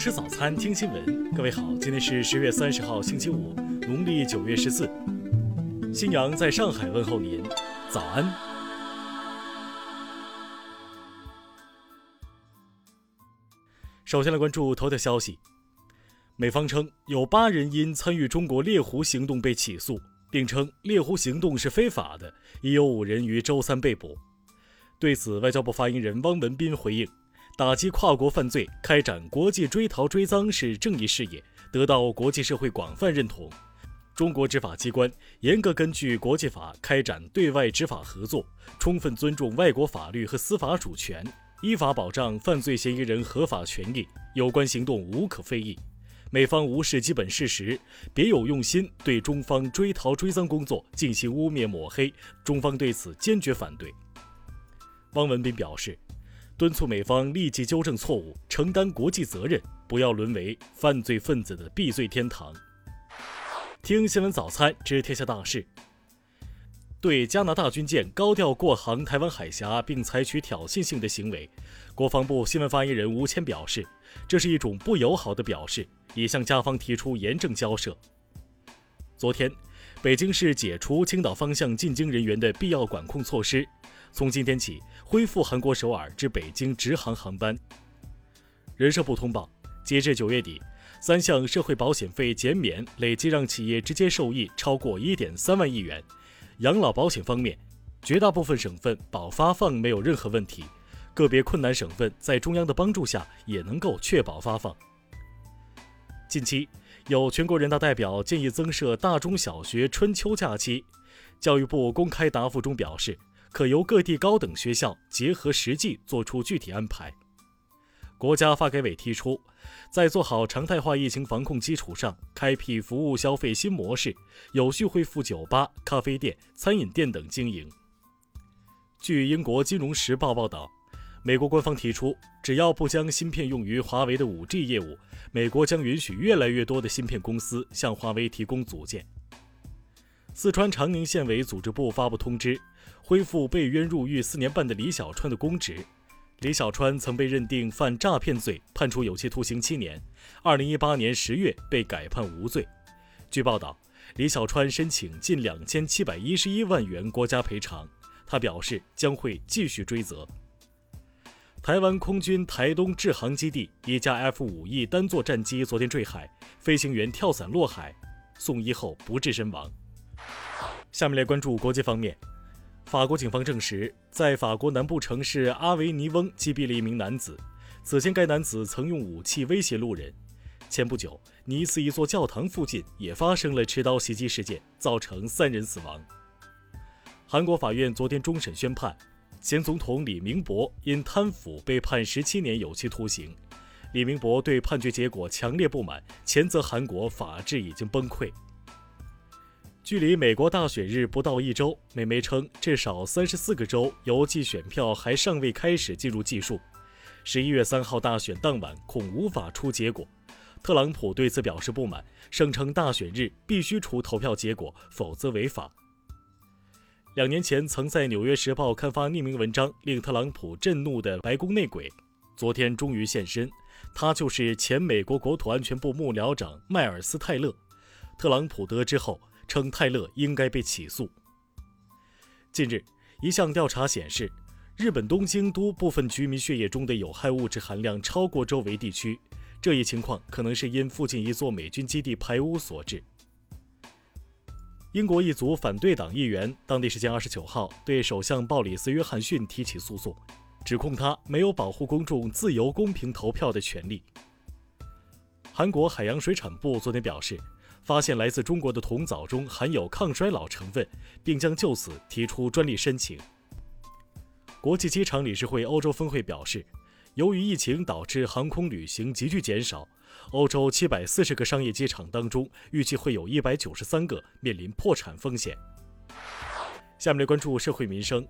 吃早餐，听新闻。各位好，今天是十月三十号，星期五，农历九月十四。新阳在上海问候您，早安。首先来关注头条消息，美方称有八人因参与中国猎狐行动被起诉，并称猎狐行动是非法的，已有五人于周三被捕。对此，外交部发言人汪文斌回应。打击跨国犯罪、开展国际追逃追赃是正义事业，得到国际社会广泛认同。中国执法机关严格根据国际法开展对外执法合作，充分尊重外国法律和司法主权，依法保障犯罪嫌疑人合法权益。有关行动无可非议。美方无视基本事实，别有用心，对中方追逃追赃工作进行污蔑抹黑，中方对此坚决反对。汪文斌表示。敦促美方立即纠正错误，承担国际责任，不要沦为犯罪分子的避罪天堂。听新闻早餐知天下大事。对加拿大军舰高调过航台湾海峡并采取挑衅性的行为，国防部新闻发言人吴谦表示，这是一种不友好的表示，已向加方提出严正交涉。昨天，北京市解除青岛方向进京人员的必要管控措施。从今天起，恢复韩国首尔至北京直航航班。人社部通报，截至九月底，三项社会保险费减免累计让企业直接受益超过一点三万亿元。养老保险方面，绝大部分省份保发放没有任何问题，个别困难省份在中央的帮助下也能够确保发放。近期，有全国人大代表建议增设大中小学春秋假期，教育部公开答复中表示。可由各地高等学校结合实际做出具体安排。国家发改委提出，在做好常态化疫情防控基础上，开辟服务消费新模式，有序恢复酒吧、咖啡店、餐饮店等经营。据英国《金融时报》报道，美国官方提出，只要不将芯片用于华为的 5G 业务，美国将允许越来越多的芯片公司向华为提供组件。四川长宁县委组织部发布通知，恢复被冤入狱四年半的李小川的公职。李小川曾被认定犯诈骗罪，判处有期徒刑七年。二零一八年十月被改判无罪。据报道，李小川申请近两千七百一十一万元国家赔偿。他表示将会继续追责。台湾空军台东制航基地一架 F 五 E 单座战机昨天坠海，飞行员跳伞落海，送医后不治身亡。下面来关注国际方面。法国警方证实，在法国南部城市阿维尼翁击毙了一名男子。此前，该男子曾用武器威胁路人。前不久，尼斯一座教堂附近也发生了持刀袭击事件，造成三人死亡。韩国法院昨天终审宣判，前总统李明博因贪腐被判十七年有期徒刑。李明博对判决结果强烈不满，谴责韩国法治已经崩溃。距离美国大选日不到一周，美媒称至少三十四个州邮寄选票还尚未开始进入计数。十一月三号大选当晚恐无法出结果。特朗普对此表示不满，声称大选日必须出投票结果，否则违法。两年前曾在《纽约时报》刊发匿名文章令特朗普震怒的白宫内鬼，昨天终于现身。他就是前美国国土安全部幕僚长迈尔斯·泰勒。特朗普得知后。称泰勒应该被起诉。近日，一项调查显示，日本东京都部分居民血液中的有害物质含量超过周围地区，这一情况可能是因附近一座美军基地排污所致。英国一组反对党议员当地时间二十九号对首相鲍里斯·约翰逊提起诉讼，指控他没有保护公众自由公平投票的权利。韩国海洋水产部昨天表示。发现来自中国的铜藻中含有抗衰老成分，并将就此提出专利申请。国际机场理事会欧洲分会表示，由于疫情导致航空旅行急剧减少，欧洲七百四十个商业机场当中，预计会有一百九十三个面临破产风险。下面来关注社会民生。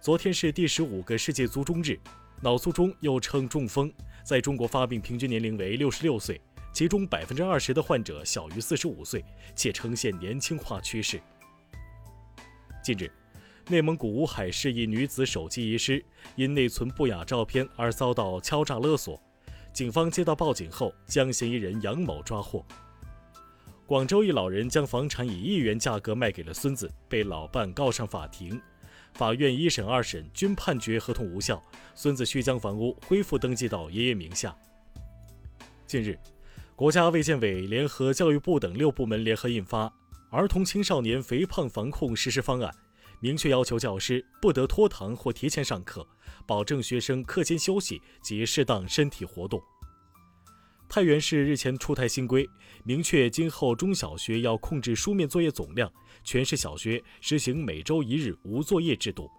昨天是第十五个世界卒中日，脑卒中又称中风，在中国发病平均年龄为六十六岁。其中百分之二十的患者小于四十五岁，且呈现年轻化趋势。近日，内蒙古乌海市一女子手机遗失，因内存不雅照片而遭到敲诈勒索。警方接到报警后，将嫌疑人杨某抓获。广州一老人将房产以亿元价格卖给了孙子，被老伴告上法庭。法院一审、二审均判决合同无效，孙子需将房屋恢复登记到爷爷名下。近日，国家卫健委联合教育部等六部门联合印发《儿童青少年肥胖防控实施方案》，明确要求教师不得拖堂或提前上课，保证学生课间休息及适当身体活动。太原市日前出台新规，明确今后中小学要控制书面作业总量，全市小学实行每周一日无作业制度。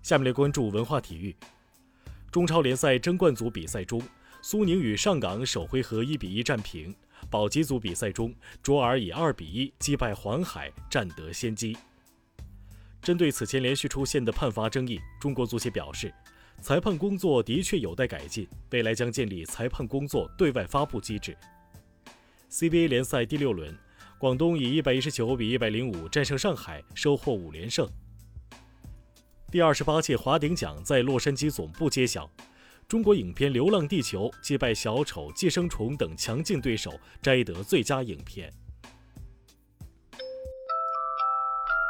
下面来关注文化体育。中超联赛争冠组比赛中，苏宁与上港首回合一比一战平；保级组比赛中，卓尔以二比一击败黄海，占得先机。针对此前连续出现的判罚争议，中国足协表示。裁判工作的确有待改进，未来将建立裁判工作对外发布机制。CBA 联赛第六轮，广东以一百一十九比一百零五战胜上海，收获五连胜。第二十八届华鼎奖在洛杉矶总部揭晓，中国影片《流浪地球》击败《小丑》《寄生虫》等强劲对手，摘得最佳影片。